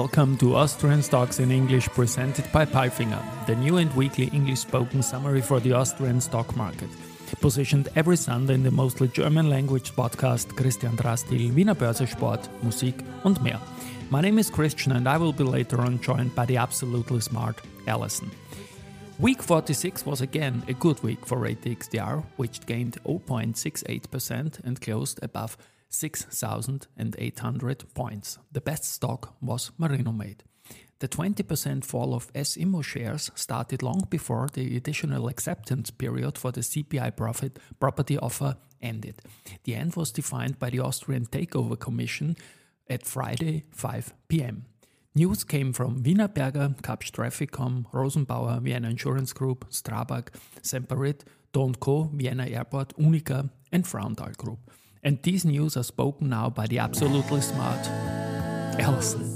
welcome to Austrian Stocks in English presented by Palfinger, the new and weekly English spoken summary for the Austrian stock market. Positioned every Sunday in the mostly German language podcast Christian Drastil, Wiener Börse Sport, Musik und mehr. My name is Christian and I will be later on joined by the absolutely smart Alison. Week 46 was again a good week for ATX TR, which gained 0.68% and closed above 6,800 points. The best stock was Marinomed. The 20% fall of S Immo shares started long before the additional acceptance period for the CPI profit property offer ended. The end was defined by the Austrian Takeover Commission at Friday 5 p.m. News came from Wienerberger, Kapsch TrafficCom, Rosenbauer, Vienna Insurance Group, Strabag, Semperit, Do & Co, Vienna Airport, UNIQA, and Frauenthal Group. And these news are spoken now by the absolutely smart Alison.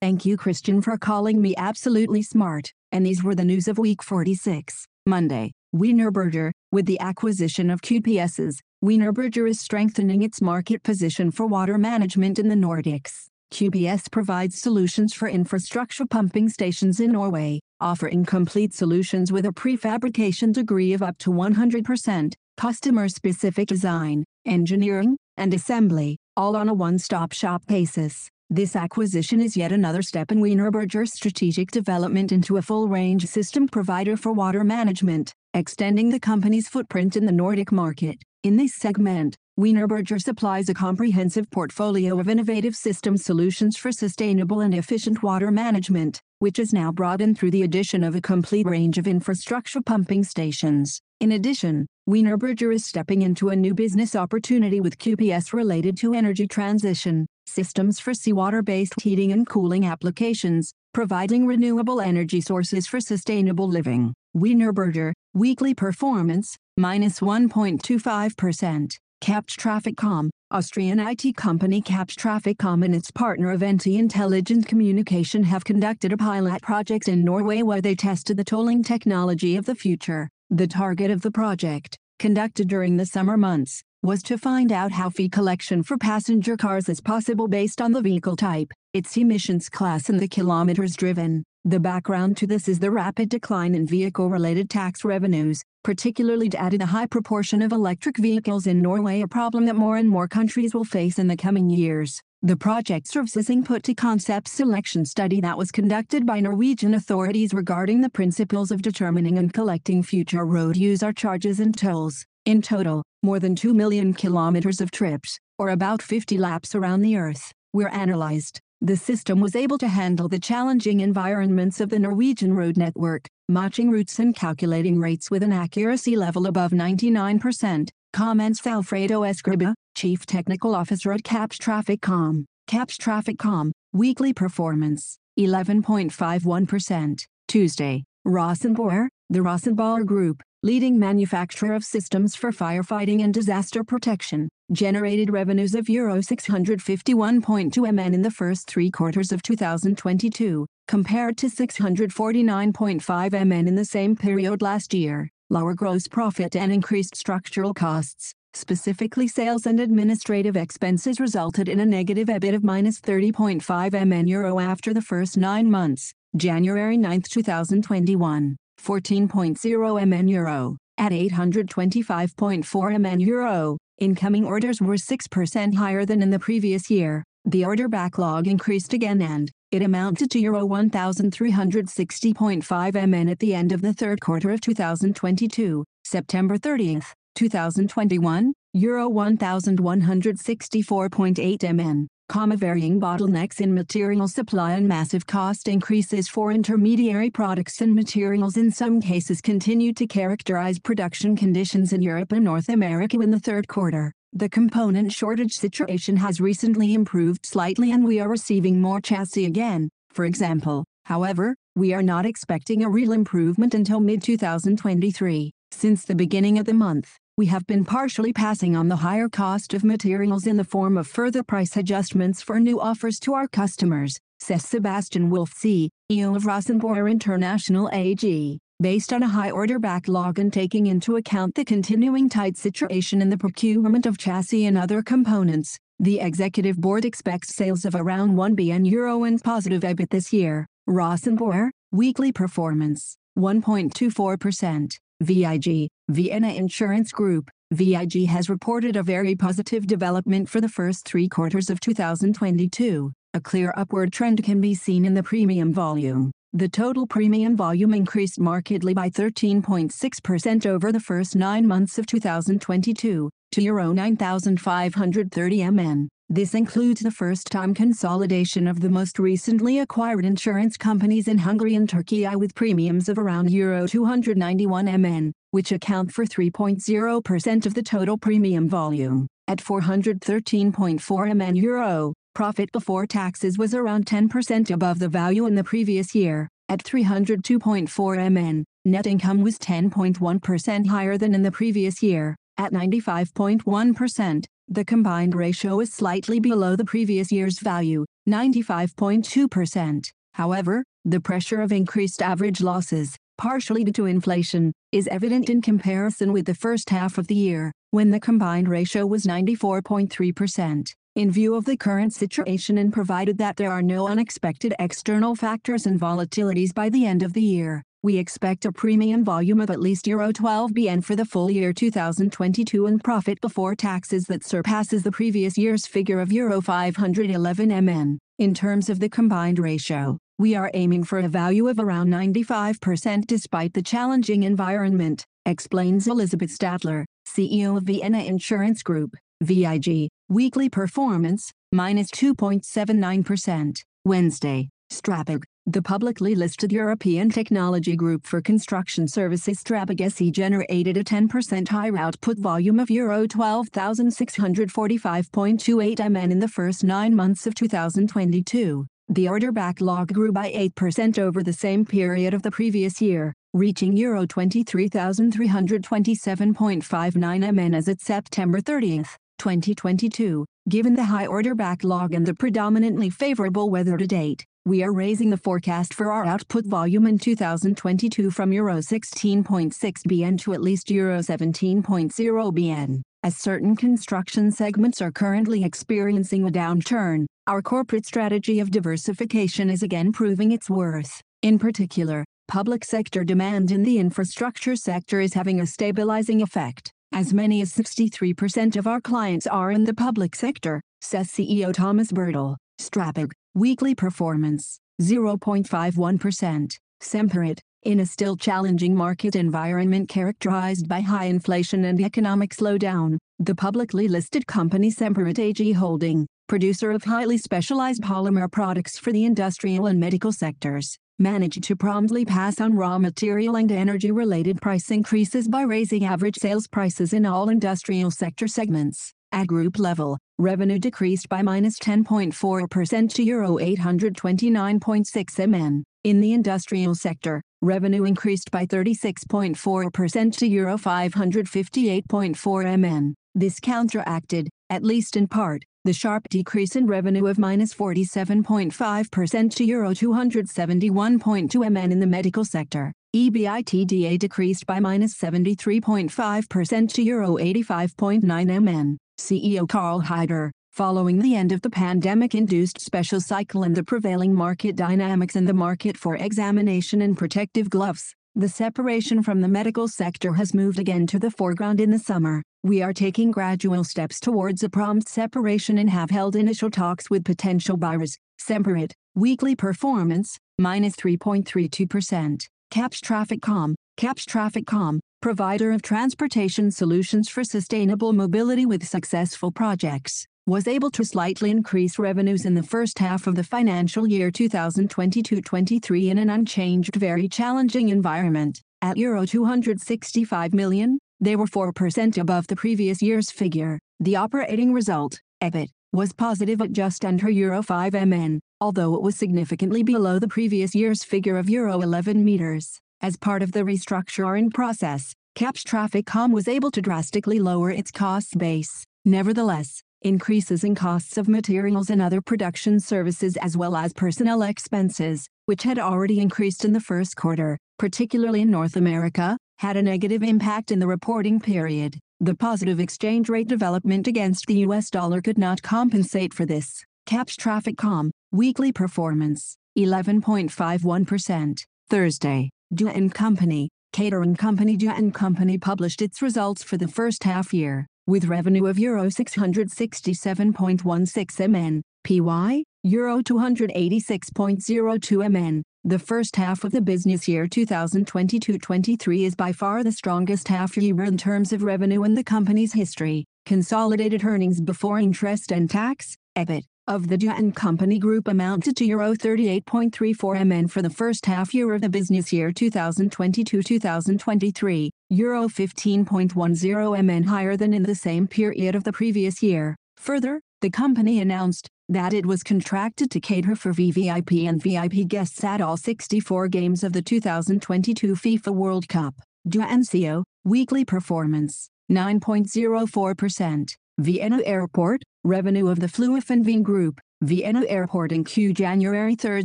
Thank you, Christian, for calling me absolutely smart. And these were the news of week 46, Monday. Wienerberger, with the acquisition of QPS's, Wienerberger is strengthening its market position for water management in the Nordics. QPS provides solutions for infrastructure pumping stations in Norway, offering complete solutions with a prefabrication degree of up to 100%, customer-specific design, engineering, and assembly, all on a one-stop shop basis. This acquisition is yet another step in Wienerberger's strategic development into a full-range system provider for water management, extending the company's footprint in the Nordic market. In this segment, Wienerberger supplies a comprehensive portfolio of innovative system solutions for sustainable and efficient water management, which is now broadened through the addition of a complete range of infrastructure pumping stations. In addition, Wienerberger is stepping into a new business opportunity with QPS related to energy transition, systems for seawater-based heating and cooling applications, providing renewable energy sources for sustainable living. Wienerberger, weekly performance, minus 1.25%. Kapsch TrafficCom, Austrian IT company Kapsch TrafficCom and its partner Aventi Intelligent Communication have conducted a pilot project in Norway where they tested the tolling technology of the future. The target of the project, conducted during the summer months, was to find out how fee collection for passenger cars is possible based on the vehicle type, its emissions class and the kilometers driven. The background to this is the rapid decline in vehicle-related tax revenues, particularly due to the high proportion of electric vehicles in Norway a problem that more and more countries will face in the coming years. The project serves as input to concept selection study that was conducted by Norwegian authorities regarding the principles of determining and collecting future road user charges and tolls. In total, more than 2 million kilometers of trips, or about 50 laps around the Earth, were analyzed. The system was able to handle the challenging environments of the Norwegian road network, matching routes and calculating rates with an accuracy level above 99%, comments Alfredo Escriba, Chief Technical Officer at Kapsch TrafficCom. Kapsch TrafficCom, weekly performance, 11.51%. Tuesday, Rosenbauer, the Rosenbauer Group, leading manufacturer of systems for firefighting and disaster protection, generated revenues of Euro 651.2 MN in the first three quarters of 2022, compared to 649.5 MN in the same period last year. Lower gross profit and increased structural costs, specifically sales and administrative expenses resulted in a negative EBIT of minus 30.5 MN euro after the first nine months, January 9, 2021, 14.0 MN euro, at 825.4 MN euro. Incoming orders were 6% higher than in the previous year. The order backlog increased again and it amounted to Euro 1,360.5 MN at the end of the third quarter of 2022, September 30, 2021, Euro 1,164.8 MN comma varying bottlenecks in material supply and massive cost increases for intermediary products and materials in some cases continued to characterize production conditions in Europe and North America in the third quarter. The component shortage situation has recently improved slightly and we are receiving more chassis again, for example. However, we are not expecting a real improvement until mid-2023. Since the beginning of the month, we have been partially passing on the higher cost of materials in the form of further price adjustments for new offers to our customers, says Sebastian Wolf CEO of Rosenbauer International AG. Based on a high order backlog and taking into account the continuing tight situation in the procurement of chassis and other components, the executive board expects sales of around 1 billion euro and positive EBIT this year. Boer, weekly performance, 1.24%. VIG, Vienna Insurance Group, VIG has reported a very positive development for the first three quarters of 2022. A clear upward trend can be seen in the premium volume. The total premium volume increased markedly by 13.6% over the first nine months of 2022, to Euro 9,530 MN. This includes the first-time consolidation of the most recently acquired insurance companies in Hungary and Turkey with premiums of around Euro 291 MN, which account for 3.0% of the total premium volume. At 413.4 MN euro, Profit before taxes was around 10% above the value in the previous year, at 302.4 MN. Net income was 10.1% higher than in the previous year, at 95.1%. The combined ratio is slightly below the previous year's value, 95.2%. However, the pressure of increased average losses, partially due to inflation, is evident in comparison with the first half of the year, when the combined ratio was 94.3%. In view of the current situation and provided that there are no unexpected external factors and volatilities by the end of the year, we expect a premium volume of at least Euro 12 BN for the full year 2022 and profit before taxes that surpasses the previous year's figure of Euro 511 MN. In terms of the combined ratio, we are aiming for a value of around 95% despite the challenging environment, explains Elisabeth Stadler, CEO of Vienna Insurance Group. VIG, weekly performance, minus 2.79%. Wednesday, Strabag, the publicly listed European technology group for construction services Strabag generated a 10% higher output volume of Euro 12,645.28 MN in the first nine months of 2022. The order backlog grew by 8% over the same period of the previous year, reaching Euro 23,327.59 MN as at September 30. 2022. Given the high order backlog and the predominantly favorable weather to date, we are raising the forecast for our output volume in 2022 from Euro 16.6 BN to at least Euro 17.0 BN. As certain construction segments are currently experiencing a downturn, our corporate strategy of diversification is again proving its worth. In particular, public sector demand in the infrastructure sector is having a stabilizing effect. As many as 63% of our clients are in the public sector, says CEO Thomas Birtel. Strabag, weekly performance, 0.51%. Semperit, in a still challenging market environment characterized by high inflation and economic slowdown, the publicly listed company Semperit AG Holding, producer of highly specialized polymer products for the industrial and medical sectors, managed to promptly pass on raw material and energy-related price increases by raising average sales prices in all industrial sector segments. At group level, revenue decreased by minus 10.4% to Euro 829.6 MN. In the industrial sector, revenue increased by 36.4% to Euro 558.4 MN. This counteracted, at least in part, the sharp decrease in revenue of minus 47.5% to Euro 271.2 MN in the medical sector. EBITDA decreased by minus 73.5% to Euro 85.9 MN. CEO Karl Haider, following the end of the pandemic-induced special cycle and the prevailing market dynamics in the market for examination and protective gloves, the separation from the medical sector has moved again to the foreground in the summer. We are taking gradual steps towards a prompt separation and have held initial talks with potential buyers. Semperit, weekly performance, minus 3.32%. Kapsch TrafficCom, Kapsch TrafficCom, provider of transportation solutions for sustainable mobility with successful projects was able to slightly increase revenues in the first half of the financial year 2022-23 in an unchanged very challenging environment. At Euro 265 million, they were 4% above the previous year's figure. The operating result, EBIT, was positive at just under Euro 5 MN, although it was significantly below the previous year's figure of Euro 11 meters. As part of the restructuring process, Kapsch TrafficCom was able to drastically lower its cost base. Nevertheless, increases in costs of materials and other production services as well as personnel expenses, which had already increased in the first quarter, particularly in North America, had a negative impact in the reporting period. The positive exchange rate development against the US dollar could not compensate for this. Kapsch TrafficCom, weekly performance, 11.51%. Thursday, Do & Company, catering company Do & Company published its results for the first half year, with revenue of Euro 667.16 mn, PY, Euro 286.02 mn. The first half of the business year 2022-23 is by far the strongest half year in terms of revenue in the company's history. Consolidated earnings before interest and tax, EBIT, of the Do & Company Group amounted to Euro 38.34 mn for the first half year of the business year 2022-2023, Euro 15.10 mn higher than in the same period of the previous year. Further, the company announced that it was contracted to cater for VVIP and VIP guests at all 64 games of the 2022 FIFA World Cup. Do & Co, weekly performance, 9.04%. Vienna Airport, revenue of the Flughafen Group, Vienna Airport in Q January 3,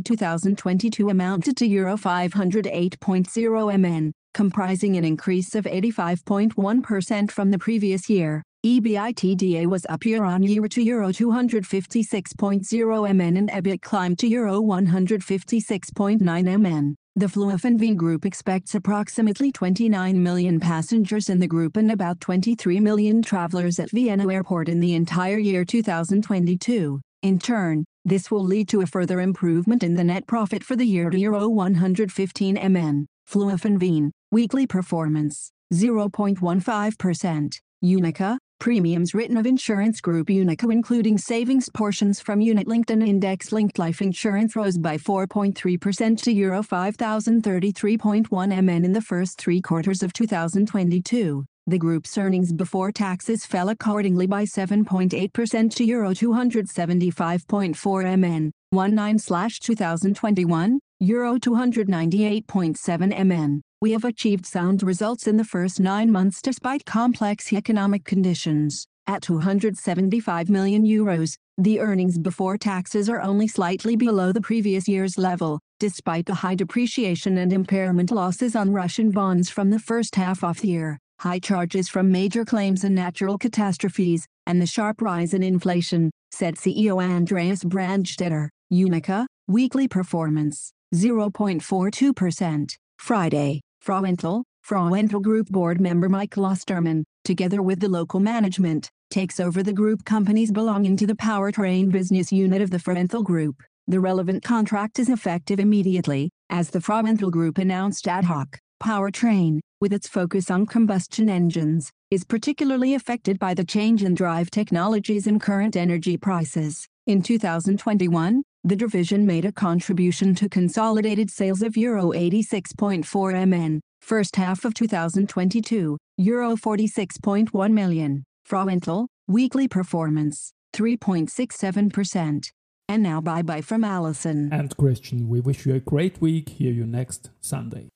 2022 amounted to Euro 508.0 mn, comprising an increase of 85.1% from the previous year. EBITDA was up year-on-year to Euro 256.0 mn and EBIT climbed to Euro 156.9 mn. The Flughafen Group expects approximately 29 million passengers in the group and about 23 million travelers at Vienna Airport in the entire year 2022. In turn, this will lead to a further improvement in the net profit for the year to Euro 115 mn. Wien, weekly performance, 0.15%. UNIQA, Premiums written of Insurance Group UNIQA including savings portions from unit-linked and index-linked life insurance rose by 4.3% to Euro 5,033.1 mn in the first three quarters of 2022. The group's earnings before taxes fell accordingly by 7.8% to Euro 275.4 mn, 19/2021, Euro 298.7 mn. We have achieved sound results in the first nine months despite complex economic conditions. At 275 million euros, the earnings before taxes are only slightly below the previous year's level, despite the high depreciation and impairment losses on Russian bonds from the first half of the year, high charges from major claims and natural catastrophes, and the sharp rise in inflation, said CEO Andreas Brandstetter. UNIQA, weekly performance, 0.42%. Friday, Frauenthal, Frauenthal Group board member Michael Osterman, together with the local management, takes over the group companies belonging to the powertrain business unit of the Frauenthal Group. The relevant contract is effective immediately, as the Frauenthal Group announced ad hoc. Powertrain, with its focus on combustion engines, is particularly affected by the change in drive technologies and current energy prices. In 2021, the division made a contribution to consolidated sales of Euro 86.4 mn, first half of 2022, Euro 46.1 million. Frauenthal, weekly performance, 3.67%. And now bye bye from Allison. And Christian, we wish you a great week. Hear you next Sunday.